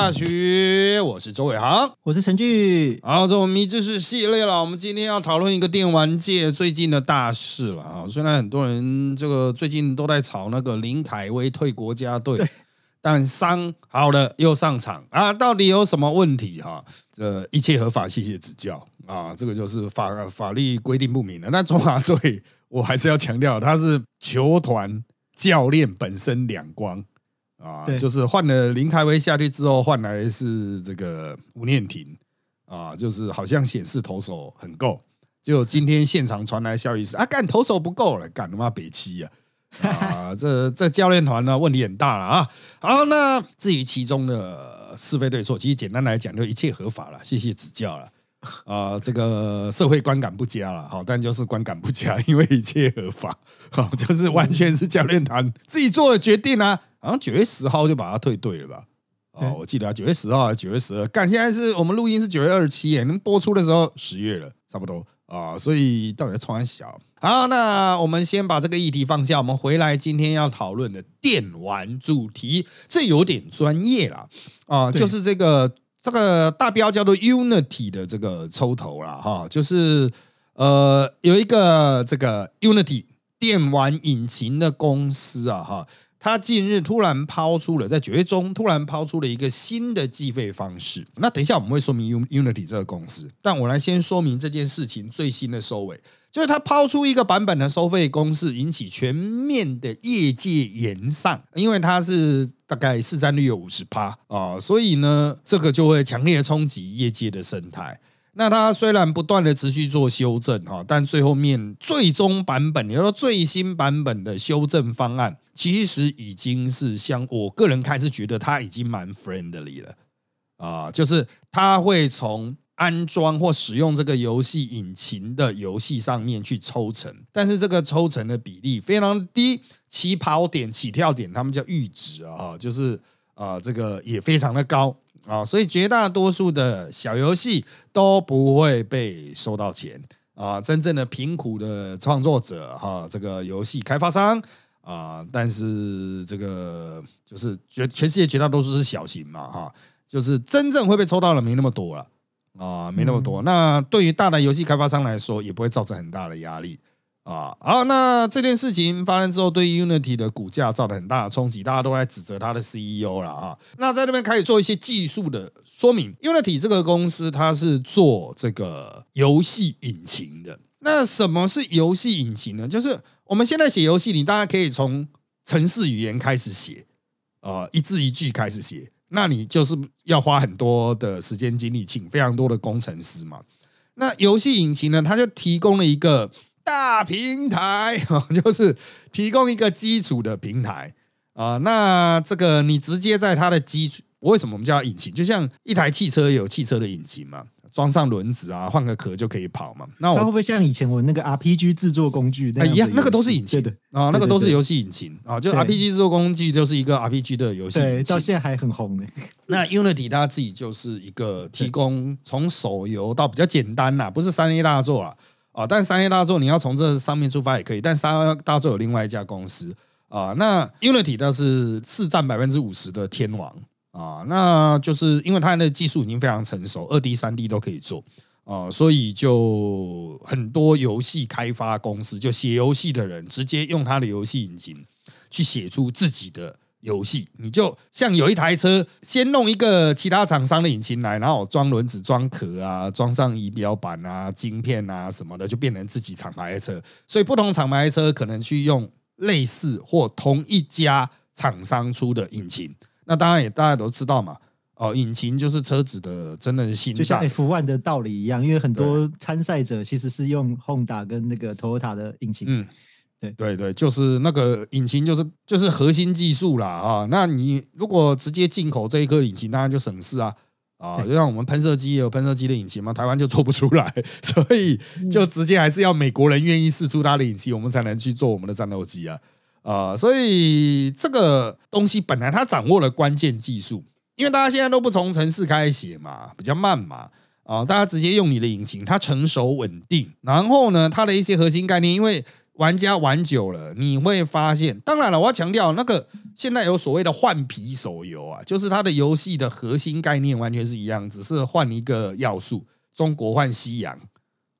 大学，我是周伟航，我是陈俊。好，这我们知识系列了。我们今天要讨论一个电玩界最近的大事了啊。虽然很多人这个最近都在吵那个林凯威退国家队，但伤好了又上场啊，到底有什么问题哈？这一切合法，谢谢指教啊。这个就是法法律规定不明的。那中华队，我还是要强调，他是球团教练本身两光。啊，就是换了林开威下去之后，换来是这个吴念婷啊，就是好像显示投手很够，就今天现场传来消息是啊，干投手不够了，干他妈北七啊，啊，这这教练团呢问题很大了啊。好，那至于其中的是非对错，其实简单来讲就一切合法了，谢谢指教了啊。这个社会观感不佳了，好，但就是观感不佳，因为一切合法，好，就是完全是教练团自己做的决定啊。好像九月十号就把它退队了吧？哦，我记得啊，九月十号还是九月十二？干，现在是我们录音是九月二十七，耶，能播出的时候十月了，差不多啊。所以到底在创小？好，那我们先把这个议题放下，我们回来今天要讨论的电玩主题，这有点专业了啊，就是这个这个大标叫做 Unity 的这个抽头了哈，就是呃有一个这个 Unity 电玩引擎的公司啊哈。他近日突然抛出了，在九月中突然抛出了一个新的计费方式。那等一下我们会说明 Unity 这个公司，但我来先说明这件事情最新的收尾，就是他抛出一个版本的收费公式，引起全面的业界延上，因为它是大概市占率有五十趴啊，所以呢，这个就会强烈冲击业界的生态。那它虽然不断的持续做修正哈，但最后面最终版本，也就是说最新版本的修正方案。其实已经是相，我个人看是觉得它已经蛮 friendly 了啊，就是它会从安装或使用这个游戏引擎的游戏上面去抽成，但是这个抽成的比例非常低，起跑点、起跳点他们叫阈值啊，就是啊这个也非常的高啊，所以绝大多数的小游戏都不会被收到钱啊，真正的贫苦的创作者哈，这个游戏开发商。啊，但是这个就是绝全世界绝大多数是小型嘛，哈，就是真正会被抽到的没那么多了啊，没那么多。那对于大的游戏开发商来说，也不会造成很大的压力啊。好，那这件事情发生之后，对 Unity 的股价造成很大的冲击，大家都在指责他的 CEO 了啊。那在那边开始做一些技术的说明，Unity 这个公司它是做这个游戏引擎的。那什么是游戏引擎呢？就是我们现在写游戏，你大家可以从程式语言开始写，啊，一字一句开始写，那你就是要花很多的时间精力，请非常多的工程师嘛。那游戏引擎呢，它就提供了一个大平台，就是提供一个基础的平台啊。那这个你直接在它的基础，为什么我们叫引擎？就像一台汽车有汽车的引擎嘛。装上轮子啊，换个壳就可以跑嘛。那我会不会像以前我那个 RPG 制作工具一样？那个都是引擎的啊，那个都是游戏引擎啊。就 RPG 制作工具就是一个 RPG 的游戏，对，到现在还很红呢。那 Unity 它自己就是一个提供从手游到比较简单啦，不是三 A 大作了啊。但三 A 大作你要从这上面出发也可以，但三 A 大作有另外一家公司啊。那 Unity 它是市占百分之五十的天王。啊，那就是因为它的技术已经非常成熟，二 D、三 D 都可以做啊，所以就很多游戏开发公司就写游戏的人直接用它的游戏引擎去写出自己的游戏。你就像有一台车，先弄一个其他厂商的引擎来，然后装轮子、装壳啊，装上仪表板啊、晶片啊什么的，就变成自己厂牌的车。所以不同厂牌的车可能去用类似或同一家厂商出的引擎。那当然也大家都知道嘛，哦，引擎就是车子的真的是心脏，就像 F1 的道理一样，因为很多参赛者其实是用 Honda 跟那个 Toyota 的引擎，嗯，对。对对，就是那个引擎就是就是核心技术啦啊，那你如果直接进口这一颗引擎，当然就省事啊啊，就像我们喷射机也有喷射机的引擎嘛，台湾就做不出来，所以就直接还是要美国人愿意试出他的引擎，我们才能去做我们的战斗机啊。啊，所以这个东西本来它掌握了关键技术，因为大家现在都不从城市开始写嘛，比较慢嘛，啊，大家直接用你的引擎，它成熟稳定。然后呢，它的一些核心概念，因为玩家玩久了，你会发现，当然了，我要强调，那个现在有所谓的换皮手游啊，就是它的游戏的核心概念完全是一样，只是换一个要素，中国换西洋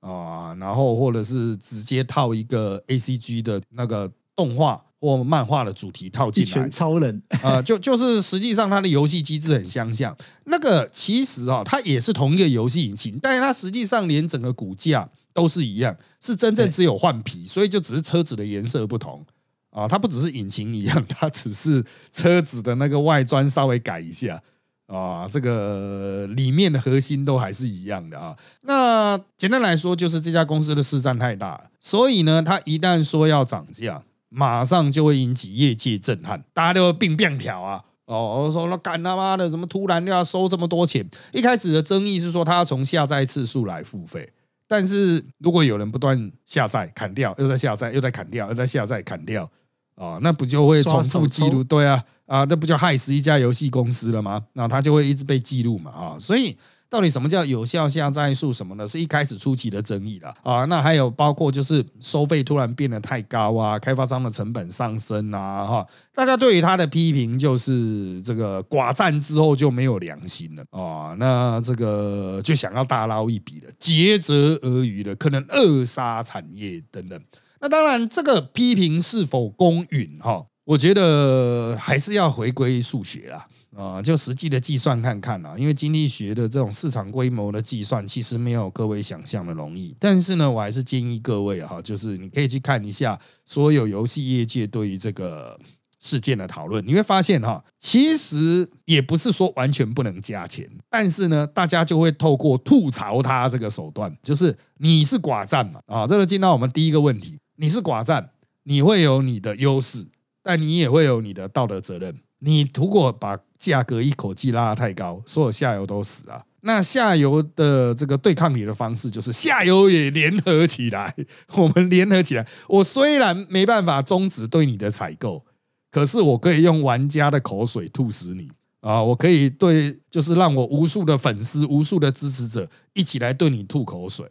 啊，然后或者是直接套一个 A C G 的那个动画或漫画的主题套进来，超人啊，就就是实际上它的游戏机制很相像，那个其实啊，它也是同一个游戏引擎，但是它实际上连整个骨架。都是一样，是真正只有换皮，所以就只是车子的颜色不同啊。它不只是引擎一样，它只是车子的那个外装稍微改一下啊。这个里面的核心都还是一样的啊。那简单来说，就是这家公司的市占太大，所以呢，它一旦说要涨价，马上就会引起业界震撼，大家都会并变条啊。哦，说那干他妈的，怎么突然又要收这么多钱？一开始的争议是说，他要从下载次数来付费。但是如果有人不断下载、砍掉，又在下载，又在砍掉，又在下载、砍掉，啊，那不就会重复记录？对啊，啊，那不就害死一家游戏公司了吗？那他就会一直被记录嘛，啊，所以。到底什么叫有效下载数？什么呢？是一开始初期的争议了啊。那还有包括就是收费突然变得太高啊，开发商的成本上升啊，哈。大家对于他的批评就是这个寡占之后就没有良心了啊。那这个就想要大捞一笔的，竭泽而渔的，可能扼杀产业等等。那当然，这个批评是否公允？哈，我觉得还是要回归数学啦。啊，就实际的计算看看啦，因为经济学的这种市场规模的计算，其实没有各位想象的容易。但是呢，我还是建议各位哈，就是你可以去看一下所有游戏业界对于这个事件的讨论，你会发现哈，其实也不是说完全不能加钱，但是呢，大家就会透过吐槽他这个手段，就是你是寡占嘛，啊，这个进到我们第一个问题，你是寡占，你会有你的优势，但你也会有你的道德责任。你如果把价格一口气拉得太高，所有下游都死啊！那下游的这个对抗你的方式，就是下游也联合起来，我们联合起来。我虽然没办法终止对你的采购，可是我可以用玩家的口水吐死你啊！我可以对，就是让我无数的粉丝、无数的支持者一起来对你吐口水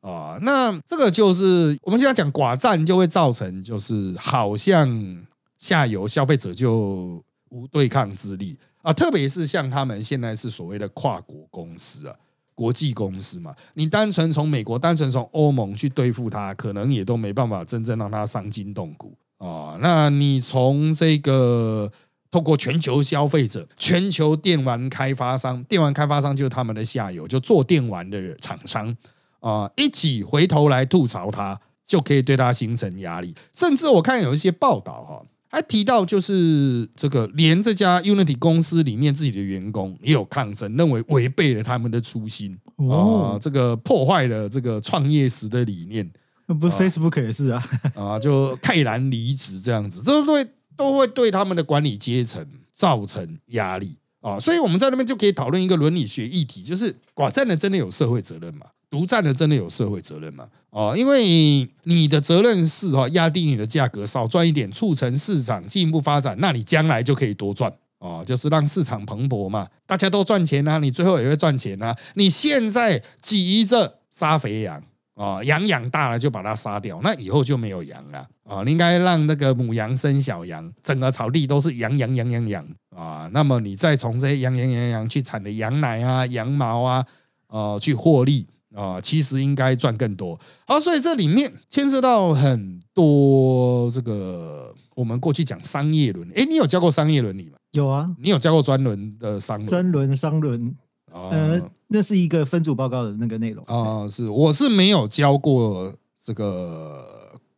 啊！那这个就是我们现在讲寡占，就会造成就是好像下游消费者就。无对抗之力啊，特别是像他们现在是所谓的跨国公司啊，国际公司嘛，你单纯从美国、单纯从欧盟去对付它，可能也都没办法真正让它伤筋动骨啊。那你从这个透过全球消费者、全球电玩开发商，电玩开发商就是他们的下游，就做电玩的厂商啊，一起回头来吐槽它，就可以对它形成压力。甚至我看有一些报道哈。还提到，就是这个，连这家 Unity 公司里面自己的员工也有抗争，认为违背了他们的初心啊，这个破坏了这个创业时的理念。那不是 Facebook 也是啊？啊，就泰然离职这样子，都对都会对他们的管理阶层造成压力啊。所以我们在那边就可以讨论一个伦理学议题，就是寡占的真的有社会责任吗？独占的真的有社会责任吗？哦，因为你的责任是哈压低你的价格，少赚一点，促成市场进一步发展，那你将来就可以多赚哦，就是让市场蓬勃嘛，大家都赚钱啊，你最后也会赚钱啊。你现在急着杀肥羊啊，羊养大了就把它杀掉，那以后就没有羊了啊。你应该让那个母羊生小羊，整个草地都是羊羊羊羊羊啊。那么你再从这些羊羊羊羊去产的羊奶啊、羊毛啊，呃，去获利。啊，其实应该赚更多。好，所以这里面牵涉到很多这个我们过去讲商业伦理。哎，你有教过商业伦理吗？有啊，你有教过专轮的商专轮商轮？呃，那是一个分组报告的那个内容啊。是，我是没有教过这个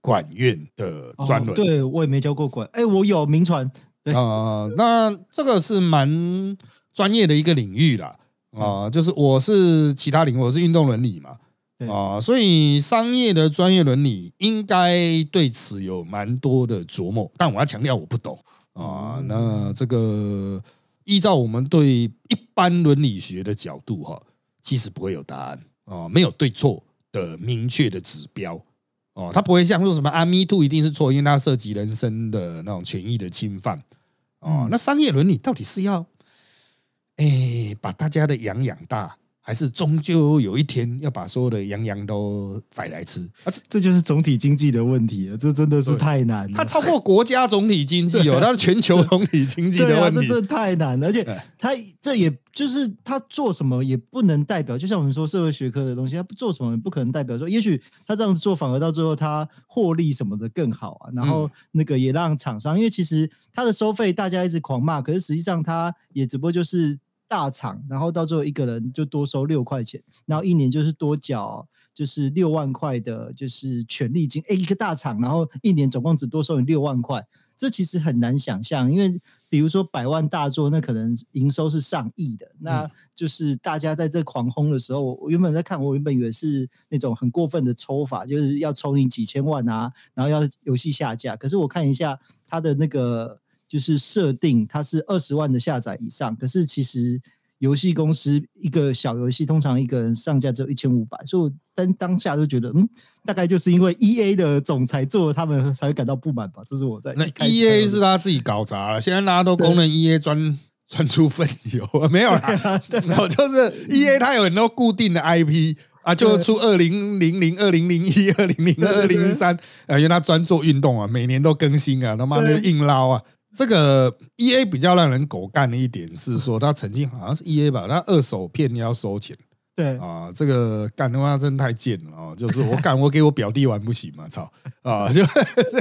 管院的专轮，对我也没教过管。哎，我有名传啊。那这个是蛮专业的一个领域啦。啊，就是我是其他领域，我是运动伦理嘛，啊，所以商业的专业伦理应该对此有蛮多的琢磨，但我要强调我不懂啊。那这个依照我们对一般伦理学的角度哈，其实不会有答案啊，没有对错的明确的指标哦，它不会像说什么啊，me too 一定是错，因为它涉及人身的那种权益的侵犯哦。那商业伦理到底是要？哎，把大家的羊养大，还是终究有一天要把所有的羊羊都宰来吃？啊，这这就是总体经济的问题了，这真的是太难了。它超过国家总体经济哦，它是全球总体经济的问题，这太难了。而且它这也就是他做什么也不能代表，就像我们说社会学科的东西，他不做什么也不可能代表说，也许他这样子做反而到最后他获利什么的更好啊。然后那个也让厂商，因为其实他的收费大家一直狂骂，可是实际上他也只不过就是。大厂，然后到最后一个人就多收六块钱，然后一年就是多缴就是六万块的，就是权利金。哎，一个大厂，然后一年总共只多收你六万块，这其实很难想象。因为比如说百万大作，那可能营收是上亿的，那就是大家在这狂轰的时候，我原本在看，我原本以为是那种很过分的抽法，就是要抽你几千万啊，然后要游戏下架。可是我看一下它的那个。就是设定它是二十万的下载以上，可是其实游戏公司一个小游戏通常一个人上架只有一千五百，所以我当当下就觉得，嗯，大概就是因为 E A 的总裁做他们才会感到不满吧。这是我在那 E A 是他自己搞砸了，现在大家都公认 E A 专专出分油，没有啦，我就是 E A 它有很多固定的 I P 啊，就出二零零零、二零零一、二零零二、二零零三，啊，因为他专做运动啊，每年都更新啊，他妈的硬捞啊。这个 E A 比较让人狗干的一点是说，他曾经好像是 E A 吧，他二手片要收钱，对啊，这个干的话真太贱了啊！就是我干，我给我表弟玩不行嘛？操啊！就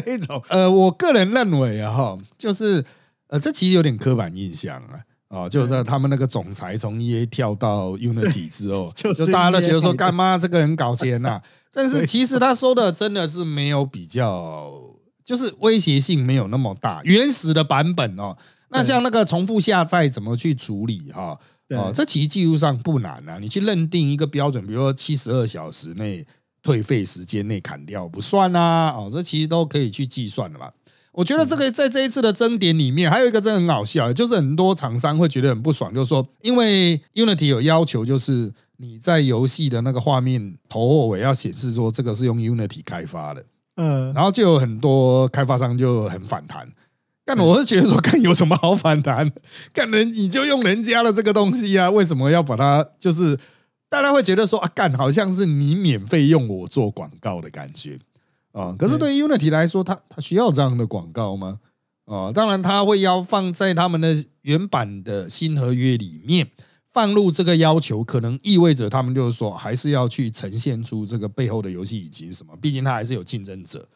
这一种，呃，我个人认为啊，哈，就是呃，这其实有点刻板印象啊，啊，就在他们那个总裁从 E A 跳到 Unity 之后，就大家都觉得说，干妈这个人搞钱呐，但是其实他收的真的是没有比较。就是威胁性没有那么大，原始的版本哦。那像那个重复下载怎么去处理哈？哦，这其实技术上不难啊。你去认定一个标准，比如说七十二小时内退费时间内砍掉不算啊。哦，这其实都可以去计算的嘛。我觉得这个在这一次的争点里面，还有一个真的很好笑，就是很多厂商会觉得很不爽，就是说，因为 Unity 有要求，就是你在游戏的那个画面头或尾要显示说这个是用 Unity 开发的。嗯，然后就有很多开发商就很反弹，但我是觉得说，看有什么好反弹？看人你就用人家的这个东西啊，为什么要把它？就是大家会觉得说啊，干好像是你免费用我做广告的感觉啊。可是对于 Unity 来说，它它需要这样的广告吗？啊，当然它会要放在他们的原版的新合约里面。放入这个要求，可能意味着他们就是说，还是要去呈现出这个背后的游戏以及什么？毕竟他还是有竞争者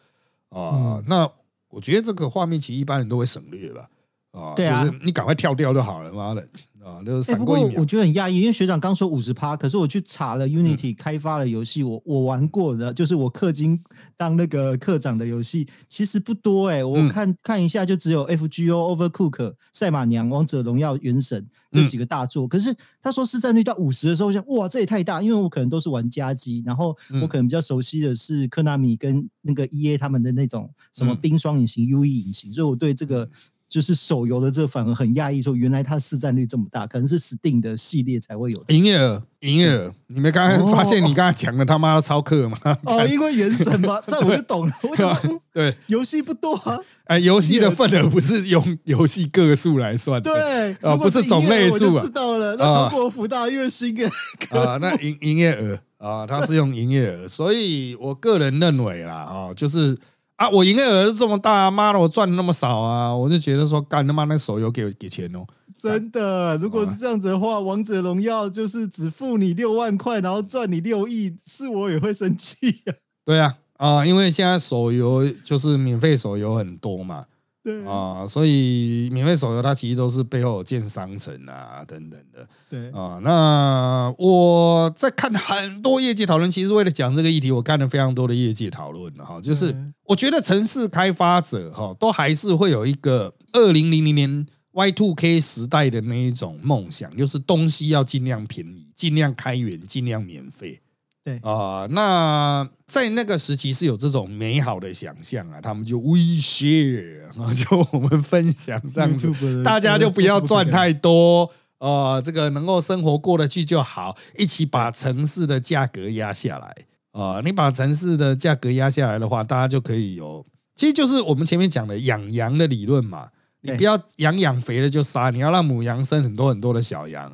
啊。那我觉得这个画面其实一般人都会省略吧。啊，就是你赶快跳掉就好了，妈的。啊，就是闪过一秒。我觉得很讶异，因为学长刚说五十趴，可是我去查了 Unity 开发的游戏，我我玩过的，就是我氪金当那个课长的游戏，其实不多哎。我看看一下，就只有 FGO、Overcook、赛马娘、王者荣耀、原神这几个大作。可是他说市占率到五十的时候，我想哇，这也太大，因为我可能都是玩家机，然后我可能比较熟悉的是科纳米跟那个 EA 他们的那种什么冰霜隐形、UE 隐形，所以我对这个。就是手游的这反而很讶异，说原来它市占率这么大，可能是 Steam 的系列才会有营业额。营业额，你没刚刚发现你刚才讲的他妈的超客吗？哦，因为原神嘛，这我就懂了。我讲对，游戏不多啊。哎，游戏的份额不是用游戏个数来算的，对，哦，不是种类数啊。知道了，那中国福大月薪 啊，那营营业额啊，它是用营业额，所以我个人认为啦，啊，就是。啊！我营业额这么大，妈的，我赚的那么少啊！我就觉得说，干他妈那手游给给钱哦！真的，如果是这样子的话，王者荣耀就是只付你六万块，然后赚你六亿，是我也会生气呀。对啊，啊，因为现在手游就是免费手游很多嘛。对啊，所以免费手游它其实都是背后有建商城啊等等的。对啊，那我在看很多业界讨论，其实为了讲这个议题，我看了非常多的业界讨论哈。就是我觉得城市开发者哈，都还是会有一个二零零零年 Y Two K 时代的那一种梦想，就是东西要尽量便宜，尽量开源，尽量免费。对啊，那在那个时期是有这种美好的想象啊，他们就威胁啊，就我们分享这样子，大家就不要赚太多啊，这个能够生活过得去就好，一起把城市的价格压下来啊，你把城市的价格压下来的话，大家就可以有，其实就是我们前面讲的养羊的理论嘛，你不要养养肥了就杀，你要让母羊生很多很多的小羊。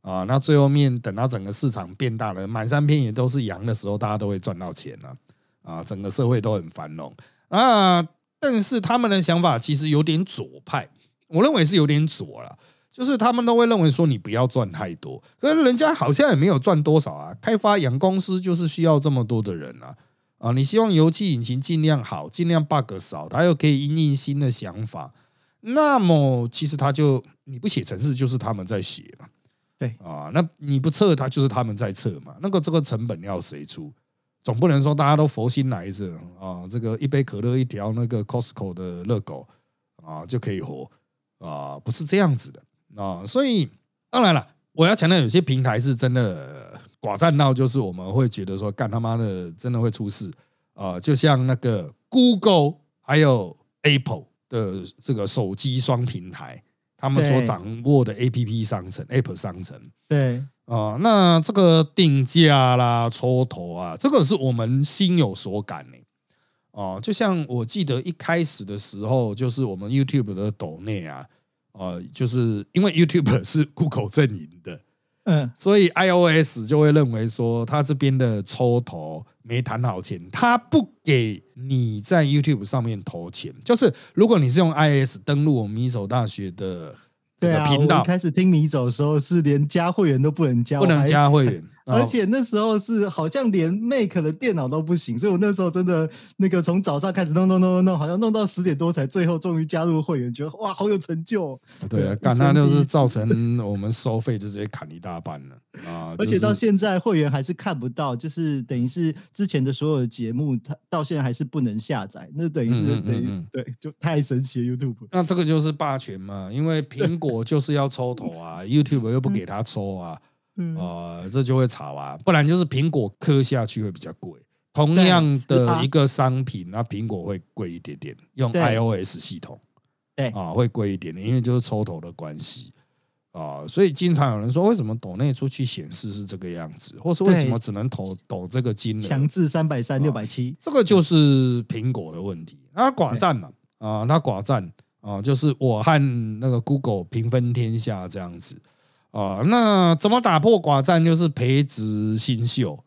啊，那最后面等到整个市场变大了，满山遍野都是羊的时候，大家都会赚到钱了啊，整个社会都很繁荣啊。但是他们的想法其实有点左派，我认为是有点左了，就是他们都会认为说你不要赚太多，可是人家好像也没有赚多少啊。开发养公司就是需要这么多的人啊啊！你希望油气引擎尽量好，尽量 bug 少，它又可以应应新的想法，那么其实他就你不写程式就是他们在写嘛。对啊，那你不测它就是他们在测嘛？那个这个成本要谁出？总不能说大家都佛心来着啊！这个一杯可乐一条那个 Costco 的热狗啊就可以活啊？不是这样子的啊！所以当然了，我要强调，有些平台是真的寡占到，就是我们会觉得说干他妈的真的会出事啊！就像那个 Google 还有 Apple 的这个手机双平台。他们所掌握的 A P P 商城，App 商城，对啊，那这个定价啦、抽头啊，这个是我们心有所感呢。哦，就像我记得一开始的时候，就是我们 YouTube 的抖内啊，呃，就是因为 YouTube 是 Google 阵营的。嗯，所以 iOS 就会认为说，他这边的抽头没谈好钱，他不给你在 YouTube 上面投钱。就是如果你是用 iOS 登录我们米手大学的这个频道，开始听米走的时候，是连加会员都不能加，不能加会员。而且那时候是好像连 Make 的电脑都不行，所以我那时候真的那个从早上开始弄弄弄弄弄，好像弄到十点多才最后终于加入会员，觉得哇好有成就。对啊，干那就是造成 我们收费就直接砍一大半了啊！而且到现在会员还是看不到，就是等于是之前的所有的节目，它到现在还是不能下载，那等于是等于对，就太神奇了 YouTube。那这个就是霸权嘛，因为苹果就是要抽头啊，YouTube 又不给他抽啊。呃，这就会吵啊，不然就是苹果磕下去会比较贵。同样的一个商品，那苹果会贵一点点，用 iOS 系统，对啊，会贵一点点，因为就是抽头的关系啊。所以经常有人说，为什么抖内出去显示是这个样子，或是为什么只能抖抖这个金额？强制三百三六百七，这个就是苹果的问题。它寡占嘛，啊，它寡占啊，就是我和那个 Google 平分天下这样子。啊，那怎么打破寡占？就是培植新秀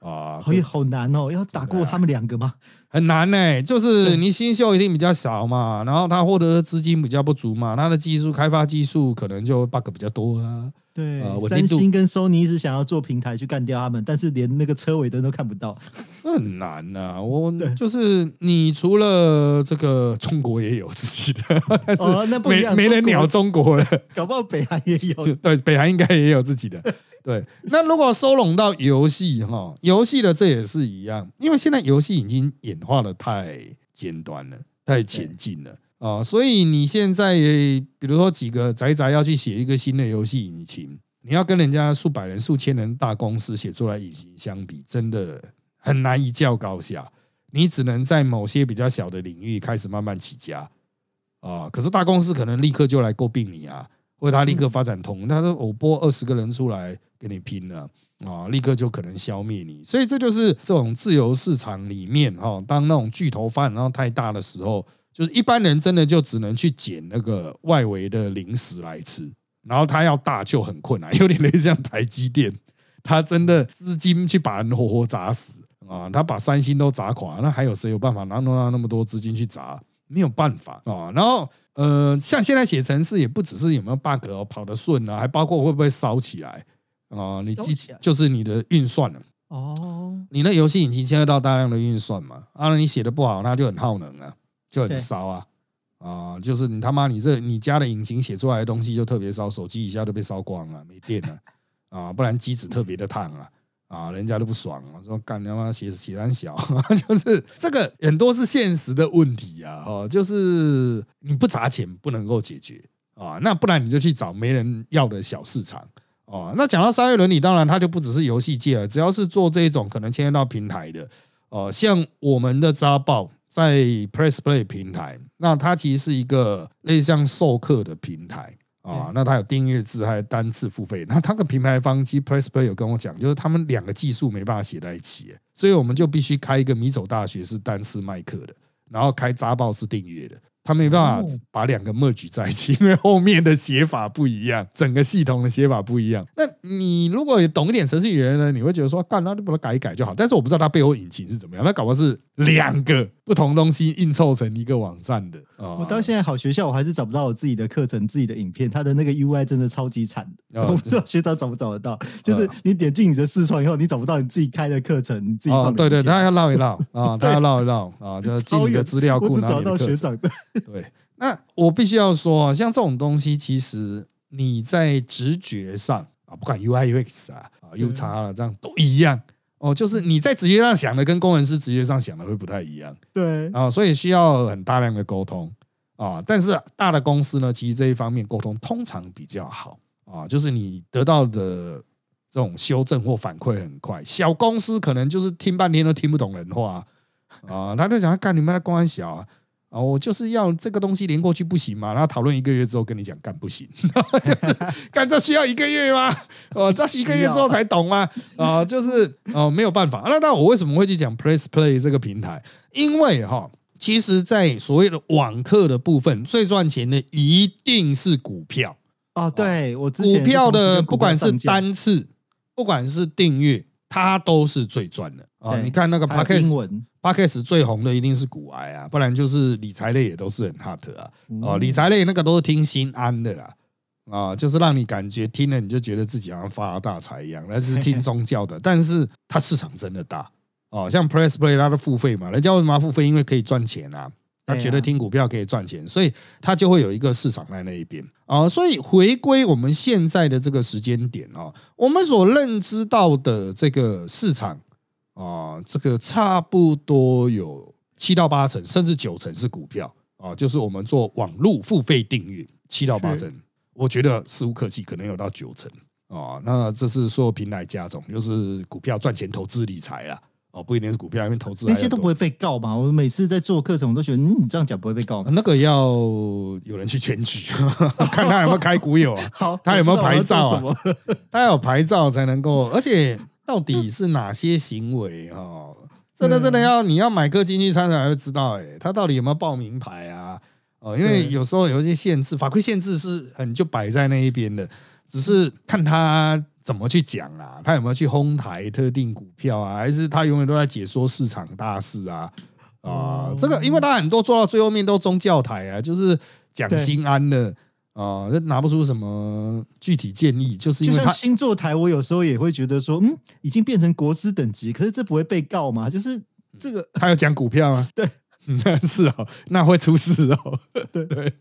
啊，好好难哦，要打过他们两个吗？很难呢，就是你新秀一定比较少嘛，然后他获得的资金比较不足嘛，他的技术开发技术可能就 bug 比较多啊。对，三星跟 Sony 是想要做平台去干掉他们，但是连那个车尾灯都看不到，很难呐。我就是你除了这个中国也有自己的，哦，那不一样，没人鸟中国了，搞不好北韩也有。对，北韩应该也有自己的。对，那如果收拢到游戏哈，游戏的这也是一样，因为现在游戏已经演化的太尖端了，太前进了。啊，所以你现在比如说几个宅宅要去写一个新的游戏引擎，你要跟人家数百人、数千人大公司写出来引擎相比，真的很难一较高下。你只能在某些比较小的领域开始慢慢起家啊。可是大公司可能立刻就来诟病你啊，或者他立刻发展通，他说我拨二十个人出来跟你拼了啊，立刻就可能消灭你。所以这就是这种自由市场里面哈，当那种巨头发展到太大的时候。就是一般人真的就只能去捡那个外围的零食来吃，然后他要大就很困难，有点类似像台积电，他真的资金去把人活活砸死啊，他把三星都砸垮，那还有谁有办法拿弄到那么多资金去砸？没有办法啊。然后呃，像现在写程式也不只是有没有 bug 哦，跑得顺啊，还包括会不会烧起来啊？你机就是你的运算了哦，你那游戏引擎牵涉到大量的运算嘛，啊，你写的不好，那就很耗能啊。就很烧啊啊！就是你他妈你这你家的引擎写出来的东西就特别烧，手机一下都被烧光了，没电了啊！不然机子特别的烫啊啊！人家都不爽啊，说干他妈写写单小，就是这个很多是现实的问题啊！哦，就是你不砸钱不能够解决啊！那不然你就去找没人要的小市场哦。那讲到商业伦理，当然它就不只是游戏界了，只要是做这种可能牵涉到平台的哦，像我们的扎报。在 Press Play 平台，那它其实是一个类似像授课的平台啊。那它有订阅制，还有单次付费。那它的品牌方其实 Press Play 有跟我讲，就是他们两个技术没办法写在一起，所以我们就必须开一个米走大学是单次卖课的，然后开扎报是订阅的。他没办法把两个 merge 在一起，因为后面的写法不一样，整个系统的写法不一样。那你如果懂一点程序语言呢，你会觉得说，干那就把它改一改就好。但是我不知道它背后引擎是怎么样，那搞不好是两个不同东西硬凑成一个网站的。我到现在好学校，我还是找不到我自己的课程、自己的影片，它的那个 UI 真的超级惨。我不知道学长找不找得到，就是你点进你的视窗以后，你找不到你自己开的课程，你自己哦，对对，他要绕一绕。啊，他要绕一绕。啊，就进你的资料库找到学长的。对，那我必须要说，像这种东西，其实你在直觉上啊，不管 UI UX 啊啊 U 叉了，这样都一样哦。就是你在职业上想的，跟工程师职业上想的会不太一样。对啊，所以需要很大量的沟通啊。但是大的公司呢，其实这一方面沟通通常比较好啊，就是你得到的这种修正或反馈很快。小公司可能就是听半天都听不懂人话啊，他就想干你们的公司小啊。啊，我就是要这个东西连过去不行嘛？然后讨论一个月之后跟你讲干不行，就是 干这需要一个月吗？哦，那一个月之后才懂吗？啊，就是哦没有办法。那那我为什么会去讲 Press Play 这个平台？因为哈，其实，在所谓的网课的部分，最赚钱的一定是股票哦。对我股票的不管是单次，不管是订阅，它都是最赚的啊。你看那个 Podcast。p a c k s 最红的一定是股癌啊，不然就是理财类也都是很 hot 啊。哦，理财类那个都是听心安的啦，啊，就是让你感觉听了你就觉得自己好像发了大财一样。那是听宗教的，但是它市场真的大哦。像 Press Play 它的付费嘛，人家为什么要付费？因为可以赚钱啊。他觉得听股票可以赚钱，所以他就会有一个市场在那一边啊。所以回归我们现在的这个时间点哦，我们所认知到的这个市场。啊，这个差不多有七到八成，甚至九成是股票啊，就是我们做网络付费订阅，七到八成，我觉得似乎客气，可能有到九成啊。那这是说平台加总，就是股票赚钱、投资理财啦。哦，不一定是股票，因为投资那些都不会被告吧？我每次在做课程，我都觉得，嗯，你这样讲不会被告。那个要有人去检举，看他有没有开股友啊？好，他有没有牌照啊？他有牌照才能够，而且。到底是哪些行为哦？真的真的要你要买个进去参才会知道，哎，他到底有没有报名牌啊？哦，因为有时候有一些限制，法规限制是很就摆在那一边的，只是看他怎么去讲啊，他有没有去哄抬特定股票啊，还是他永远都在解说市场大事啊？啊，这个因为他很多做到最后面都宗教台啊，就是讲心安的。啊，拿不出什么具体建议，就是因为他星座台，我有时候也会觉得说，嗯，已经变成国师等级，可是这不会被告吗？就是这个，他要讲股票啊，对，是哦，那会出事哦，对对，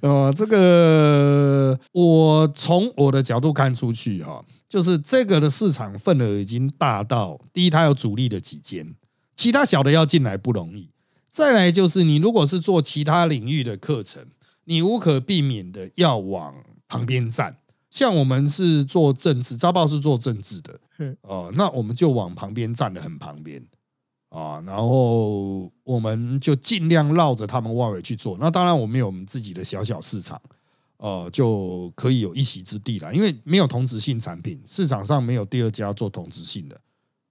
呃，这个我从我的角度看出去哈，就是这个的市场份额已经大到，第一，它有主力的几间，其他小的要进来不容易，再来就是你如果是做其他领域的课程。你无可避免的要往旁边站，像我们是做政治，招报是做政治的，哦，那我们就往旁边站的很旁边。啊，然后我们就尽量绕着他们外围去做。那当然，我们有我们自己的小小市场，呃，就可以有一席之地了，因为没有同质性产品，市场上没有第二家做同质性的。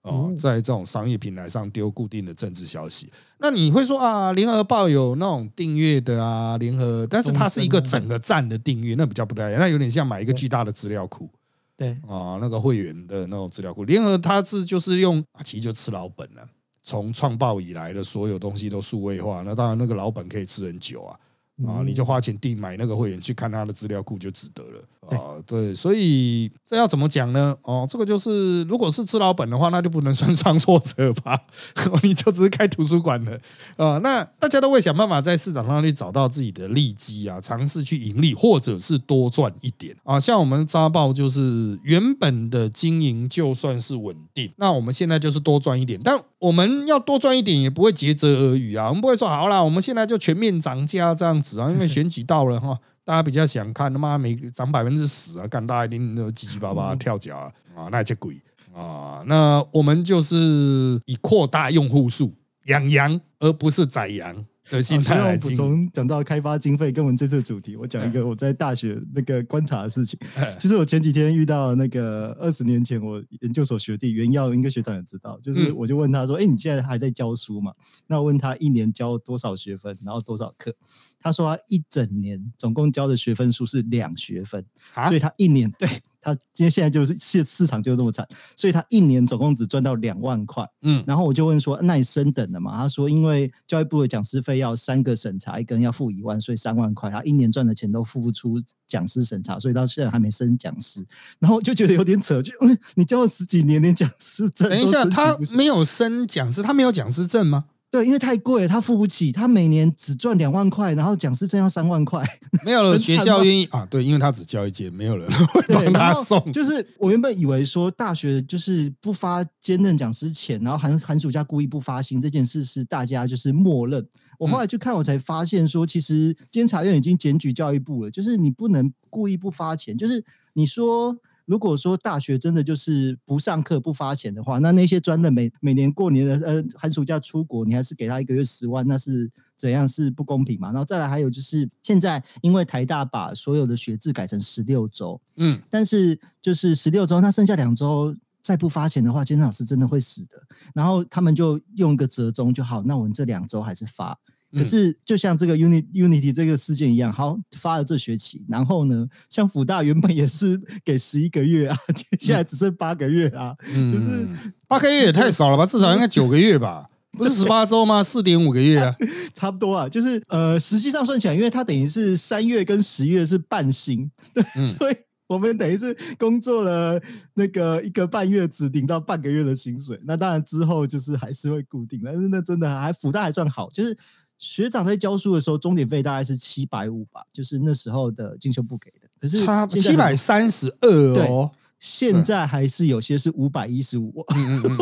哦，在这种商业平台上丢固定的政治消息，那你会说啊，联合报有那种订阅的啊，联合，但是它是一个整个站的订阅，那比较不太一样，那有点像买一个巨大的资料库，对。啊，那个会员的那种资料库。联合它是就是用，其实就吃老本了，从创报以来的所有东西都数位化，那当然那个老本可以吃很久啊。啊，你就花钱订买那个会员去看他的资料库就值得了啊。对，所以这要怎么讲呢？哦，这个就是如果是吃老本的话，那就不能算创作者吧？你就只是开图书馆的啊。那大家都会想办法在市场上去找到自己的利基啊，尝试去盈利或者是多赚一点啊。像我们扎报就是原本的经营就算是稳定，那我们现在就是多赚一点，但我们要多赚一点也不会竭泽而渔啊。我们不会说好了，我们现在就全面涨价这样子。啊，因为选举到了哈，大家比较想看，他妈每涨百分之十啊，干大家一定都七七八八跳脚啊，啊，那些鬼啊。那我们就是以扩大用户数养羊，而不是宰羊的心态来补充讲到开发经费，跟我们这次主题，我讲一个我在大学那个观察的事情。其实我前几天遇到那个二十年前我研究所学弟袁耀，应该学长也知道，就是我就问他说：“哎，你现在还在教书嘛？”那我问他一年教多少学分，然后多少课？他说他一整年总共交的学分数是两学分，所以他一年对。他今天现在就是市市场就这么惨，所以他一年总共只赚到两万块。嗯，然后我就问说，那你升等了嘛？他说，因为教育部的讲师费要三个审查，一个人要付一万，所以三万块，他一年赚的钱都付不出讲师审查，所以到现在还没升讲师。然后就觉得有点扯，就你教了十几年，连讲师证等一下，他没有升讲师，他没有讲师证吗？对，因为太贵，他付不起。他每年只赚两万块，然后讲师证要三万块，没有了。学校愿意啊？对，因为他只教一届，没有人会帮他送。就是我原本以为说大学就是不发兼任讲师钱，然后寒寒暑假故意不发薪这件事是大家就是默认。我后来去看，我才发现说，其实监察院已经检举教育部了，就是你不能故意不发钱，就是你说。如果说大学真的就是不上课不发钱的话，那那些专的每每年过年的呃寒暑假出国，你还是给他一个月十万，那是怎样是不公平嘛？然后再来还有就是现在因为台大把所有的学制改成十六周，嗯，但是就是十六周，那剩下两周再不发钱的话，监生老师真的会死的。然后他们就用一个折中就好，那我们这两周还是发。可是，就像这个 Unity Unity 这个事件一样，好发了这学期，然后呢，像福大原本也是给十一个月啊，现在只剩八个月啊，就是八个月也太少了吧？至少应该九个月吧？不是十八周吗？四点五个月啊，差不多啊。就是呃，实际上算起来，因为它等于是三月跟十月是半薪，对，所以我们等于是工作了那个一个半月，只领到半个月的薪水。那当然之后就是还是会固定，但是那真的还福大还算好，就是。学长在教书的时候，钟点费大概是七百五吧，就是那时候的进修部给的。可是差七百三十二哦。现在还是有些是五百一十五，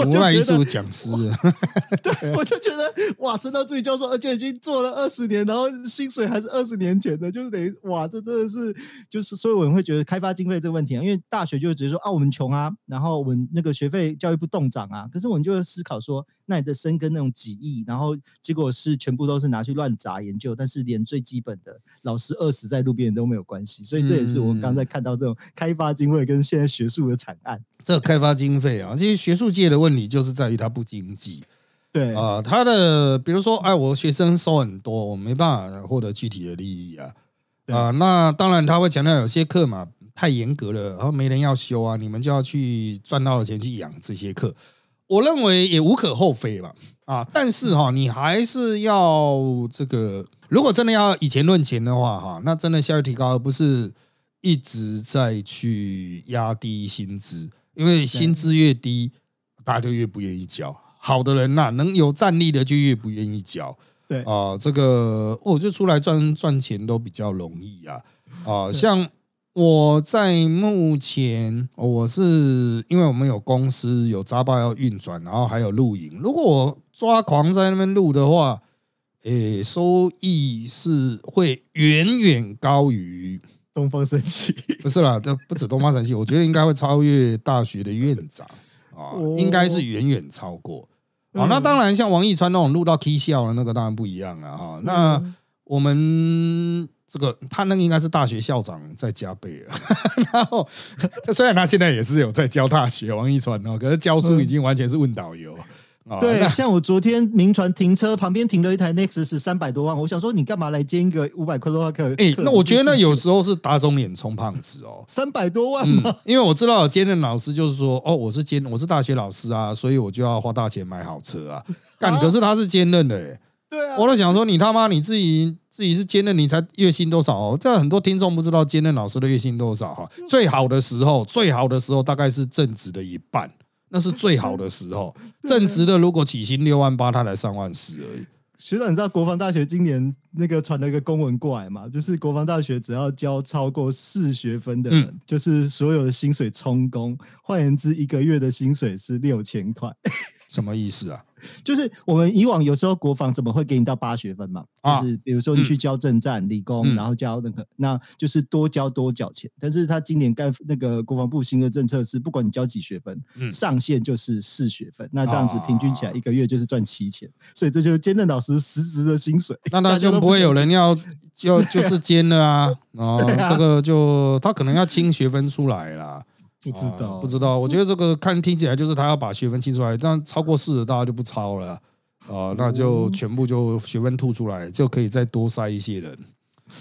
五百一十五讲师，对，我就觉得哇，升到助理教授，而且已经做了二十年，然后薪水还是二十年前的，就是等于哇，这真的是就是所以我们会觉得开发经费这个问题啊，因为大学就直接说啊，我们穷啊，然后我们那个学费教育部动涨啊，可是我们就会思考说，那你的生根那种几亿，然后结果是全部都是拿去乱砸研究，但是连最基本的老师饿死在路边都没有关系，所以这也是我刚才看到这种开发经费跟现在学。数的惨案，这开发经费啊，其实学术界的问题就是在于它不经济。对啊，他的比如说，哎，我学生收很多，我没办法获得具体的利益啊。啊，那当然他会强调有些课嘛太严格了，然后没人要修啊，你们就要去赚到的钱去养这些课。我认为也无可厚非吧。啊，但是哈，你还是要这个，如果真的要以钱论钱的话，哈，那真的效率提高，而不是。一直在去压低薪资，因为薪资越低，大家就越不愿意交。好的人呐，能有战力的就越不愿意交。对啊，这个我就出来赚赚钱都比较容易啊。啊，像我在目前，我是因为我们有公司有杂报要运转，然后还有录影。如果我抓狂在那边录的话，诶，收益是会远远高于。东方神起。不是啦，这不止东方神起，我觉得应该会超越大学的院长。啊，应该是远远超过。好，那当然像王一川那种录到 K 笑的那个当然不一样了哈。那我们这个他那个应该是大学校长在加倍了，然后 虽然他现在也是有在教大学，王一川哦，可是教书已经完全是问导游。对，像我昨天名船停车旁边停了一台 Nexus，三百多万。我想说，你干嘛来兼一个五百块多课？哎，那我觉得那有时候是打肿脸充胖子哦。三百多万吗？因为我知道兼任老师就是说，哦，我是兼我是大学老师啊，所以我就要花大钱买好车啊。干，可是他是兼任的，哎，对啊。我都想说，你他妈你自己自己是兼任，你才月薪多少哦？这很多听众不知道兼任老师的月薪多少哈。最好的时候，最好的时候大概是正职的一半。那是最好的时候，正职的如果起薪六万八，他才三万四而已。学长，你知道国防大学今年那个传了一个公文过来吗？就是国防大学只要交超过四学分的人，就是所有的薪水充公。换言之，一个月的薪水是六千块。什么意思啊？就是我们以往有时候国防怎么会给你到八学分嘛？就是比如说你去交政战、理工，然后交那个，那就是多交多缴钱。但是他今年干那个国防部新的政策是，不管你交几学分，上限就是四学分。那这样子平均起来一个月就是赚七千，所以这就是兼任老师实职的薪水。那他就不会有人要就就 是兼了啊？哦，这个就他可能要清学分出来啦。不知道，不知道。我觉得这个看听起来就是他要把学分清出来，这样超过四十大家就不超了啊，那就全部就学分吐出来，就可以再多塞一些人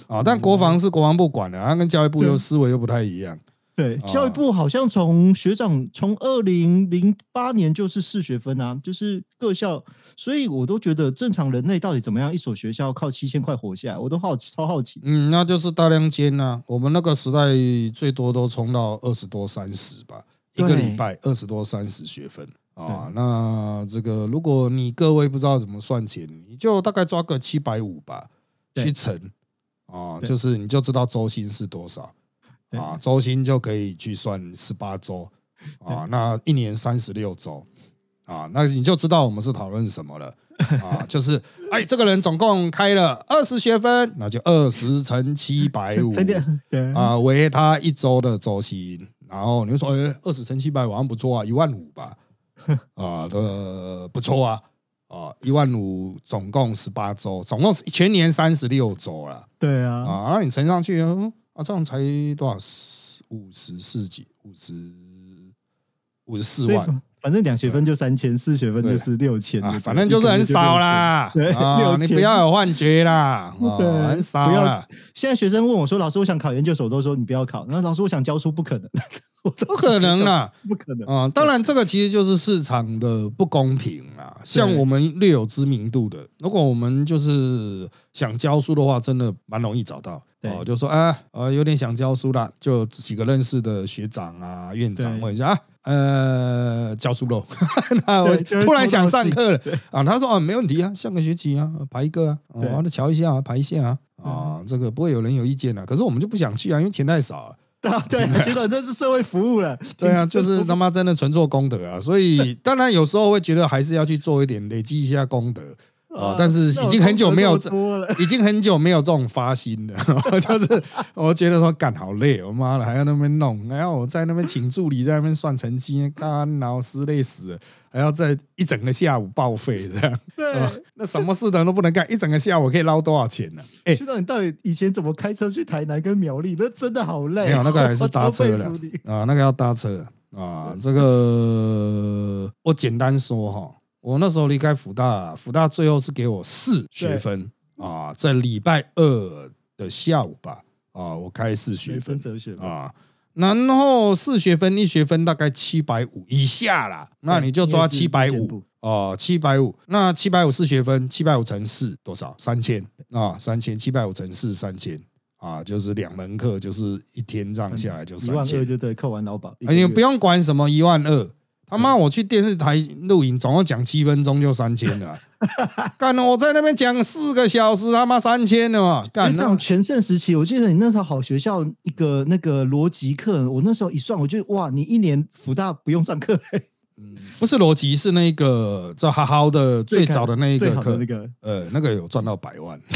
啊。但国防是国防部管的，他跟教育部又思维又不太一样。对，教育部好像从学长从二零零八年就是四学分啊，就是各校，所以我都觉得正常人类到底怎么样一所学校靠七千块活下来，我都好奇，超好奇。嗯，那就是大量间呐。我们那个时代最多都冲到二十多三十吧，一个礼拜二十多三十学分啊。那这个如果你各位不知道怎么算钱，你就大概抓个七百五吧去乘啊，就是你就知道周薪是多少。啊，周薪就可以去算十八周啊，那一年三十六周啊，那你就知道我们是讨论什么了啊，就是哎，这个人总共开了二十学分，那就二十乘七百五 啊，为他一周的周薪。然后你就说，哎，二十乘七百五好像不错啊，一万五吧？啊，的不错啊，啊，一万五总共十八周，总共是全年三十六周了。对啊，啊，那你乘上去。啊，这样才多少？五十四几？五十五十四万？反正两学分就三千，四学分就是六千啊。反正就是很少啦。啊，你不要有幻觉啦。对，很少啦。现在学生问我说：“老师，我想考研究所。”都说你不要考。那老师，我想教书，不可能。不可能啦，不可能啊！当然，这个其实就是市场的不公平啊。像我们略有知名度的，如果我们就是想教书的话，真的蛮容易找到。哦，就说啊，呃，有点想教书啦，就几个认识的学长啊、院长问一下啊，呃，教书喽。那我突然想上课了啊，他说啊，没问题啊，上个学期啊，排一个啊，哦，那瞧一下啊，排一下啊，啊，这个不会有人有意见的。可是我们就不想去啊，因为钱太少。啊，对，学长这是社会服务了。对啊，就是他妈真的纯做功德啊，所以当然有时候会觉得还是要去做一点，累积一下功德。啊！但是已经很久没有这，已经很久没有这种发心了。就是我觉得说干好累，我妈的还要那边弄，还要我在那边请助理在那边算成绩，干老师累死了，还要在一整个下午报废这样。对，那什么事的都不能干，一整个下午可以捞多少钱呢？哎，知道你到底以前怎么开车去台南跟苗栗？那真的好累。没有那个还是 搭车了啊，那个要搭车啊。这个我简单说哈。我那时候离开福大，福大最后是给我四学分啊，在礼拜二的下午吧啊，我开四学分啊，然后四学分一学分大概七百五以下啦，那你就抓七百五哦，七百五，那七百五四学分，七百五乘四多少？三千啊，三千七百五乘四三千啊，就是两门课，就是一天这样下来就三千，就对，扣完劳保，你不用管什么一万二。他妈！我去电视台录影，总共讲七分钟就三千了。干！我在那边讲四个小时，他妈三千了嘛！干！那种全盛时期，我记得你那时候好学校一个那个逻辑课，我那时候一算，我觉得哇，你一年福大不用上课。嗯，不是逻辑，是那个叫哈哈的最早的那一个课，那个呃，那个有赚到百万。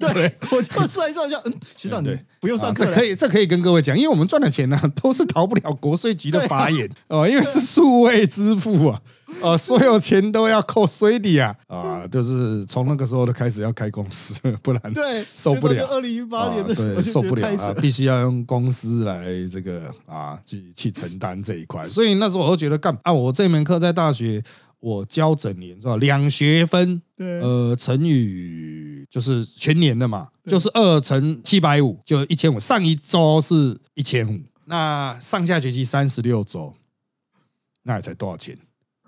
对对，我就算一算，一下嗯，学长对，不用上课，这可以，这可以跟各位讲，因为我们赚的钱呢，都是逃不了国税局的法眼哦，因为是数位支付啊。呃，所有钱都要扣税的啊！啊，就是从那个时候就开始要开公司，不然对受不了。二零一八年的对受不了啊，必须要用公司来这个啊去去承担这一块。所以那时候我就觉得干啊，我这门课在大学我教整年是吧？两学分，对，呃，乘以就是全年的嘛，就是二乘七百五，就一千五。上一周是一千五，那上下学期三十六周，那才多少钱？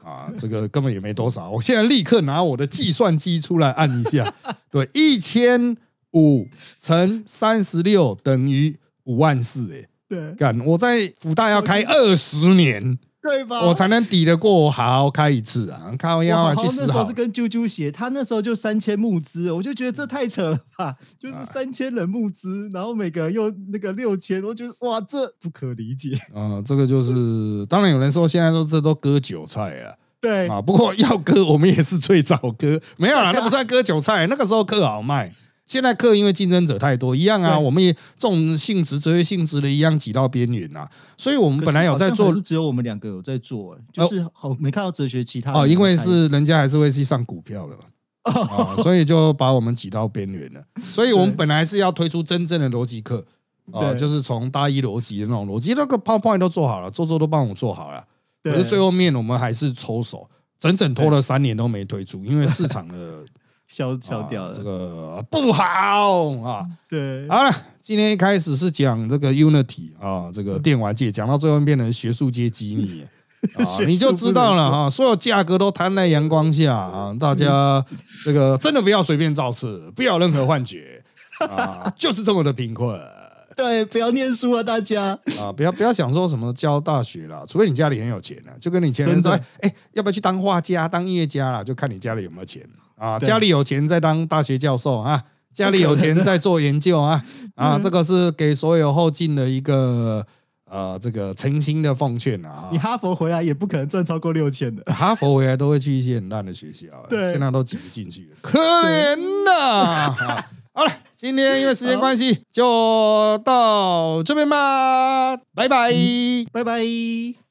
啊，这个根本也没多少。我现在立刻拿我的计算机出来按一下，对，一千五乘三十六等于五万四，哎，对，干，我在福大要开二十年。对吧？我才能抵得过我好好开一次啊！开完药去那时候是跟啾啾写，他那时候就三千募资，我就觉得这太扯了吧！就是三千人募资，然后每个人又那个六千，我觉得哇，这不可理解。啊，这个就是当然有人说现在说这都割韭菜啊，对啊，不过要割我们也是最早割，没有啦，那不算割韭菜，那个时候割好卖。现在课因为竞争者太多，一样啊，我们也这种性质、哲学性质的一样挤到边缘啊。所以我们本来有在做只有我们两个有在做，哎就是好没看到哲学其他哦，因为是人家还是会去上股票的。啊，所以就把我们挤到边缘了。所以我们本来是要推出真正的逻辑课，啊，就是从大一逻辑的那种逻辑，那个 PowerPoint 都做好了，做做都帮我做好了。可是最后面我们还是抽手，整整拖了三年都没推出，因为市场的消消掉了。啊这个不好啊。对，好了，今天一开始是讲这个 Unity 啊，这个电玩界，讲到最后变成学术界机密。啊，你就知道了哈，所有价格都摊在阳光下啊，大家这个真的不要随便造次，不要有任何幻觉啊，就是这么的贫困对，不要念书啊，大家。啊，不要不要想说什么教大学啦，除非你家里很有钱啊，就跟你前任说，真的哎、哎要不要去当画家、当音乐家啦，就看你家里有没有钱啊，家里有钱再当大学教授啊，家里有钱再做研究啊，啊，这个是给所有后进的一个呃这个诚心的奉劝啊你。哈佛回来也不可能赚超过六千的。哈佛回来都会去一些很烂的学校，对现在都挤不进去了，可怜呐！好好了，今天因为时间关系，就到这边吧，拜拜。拜拜。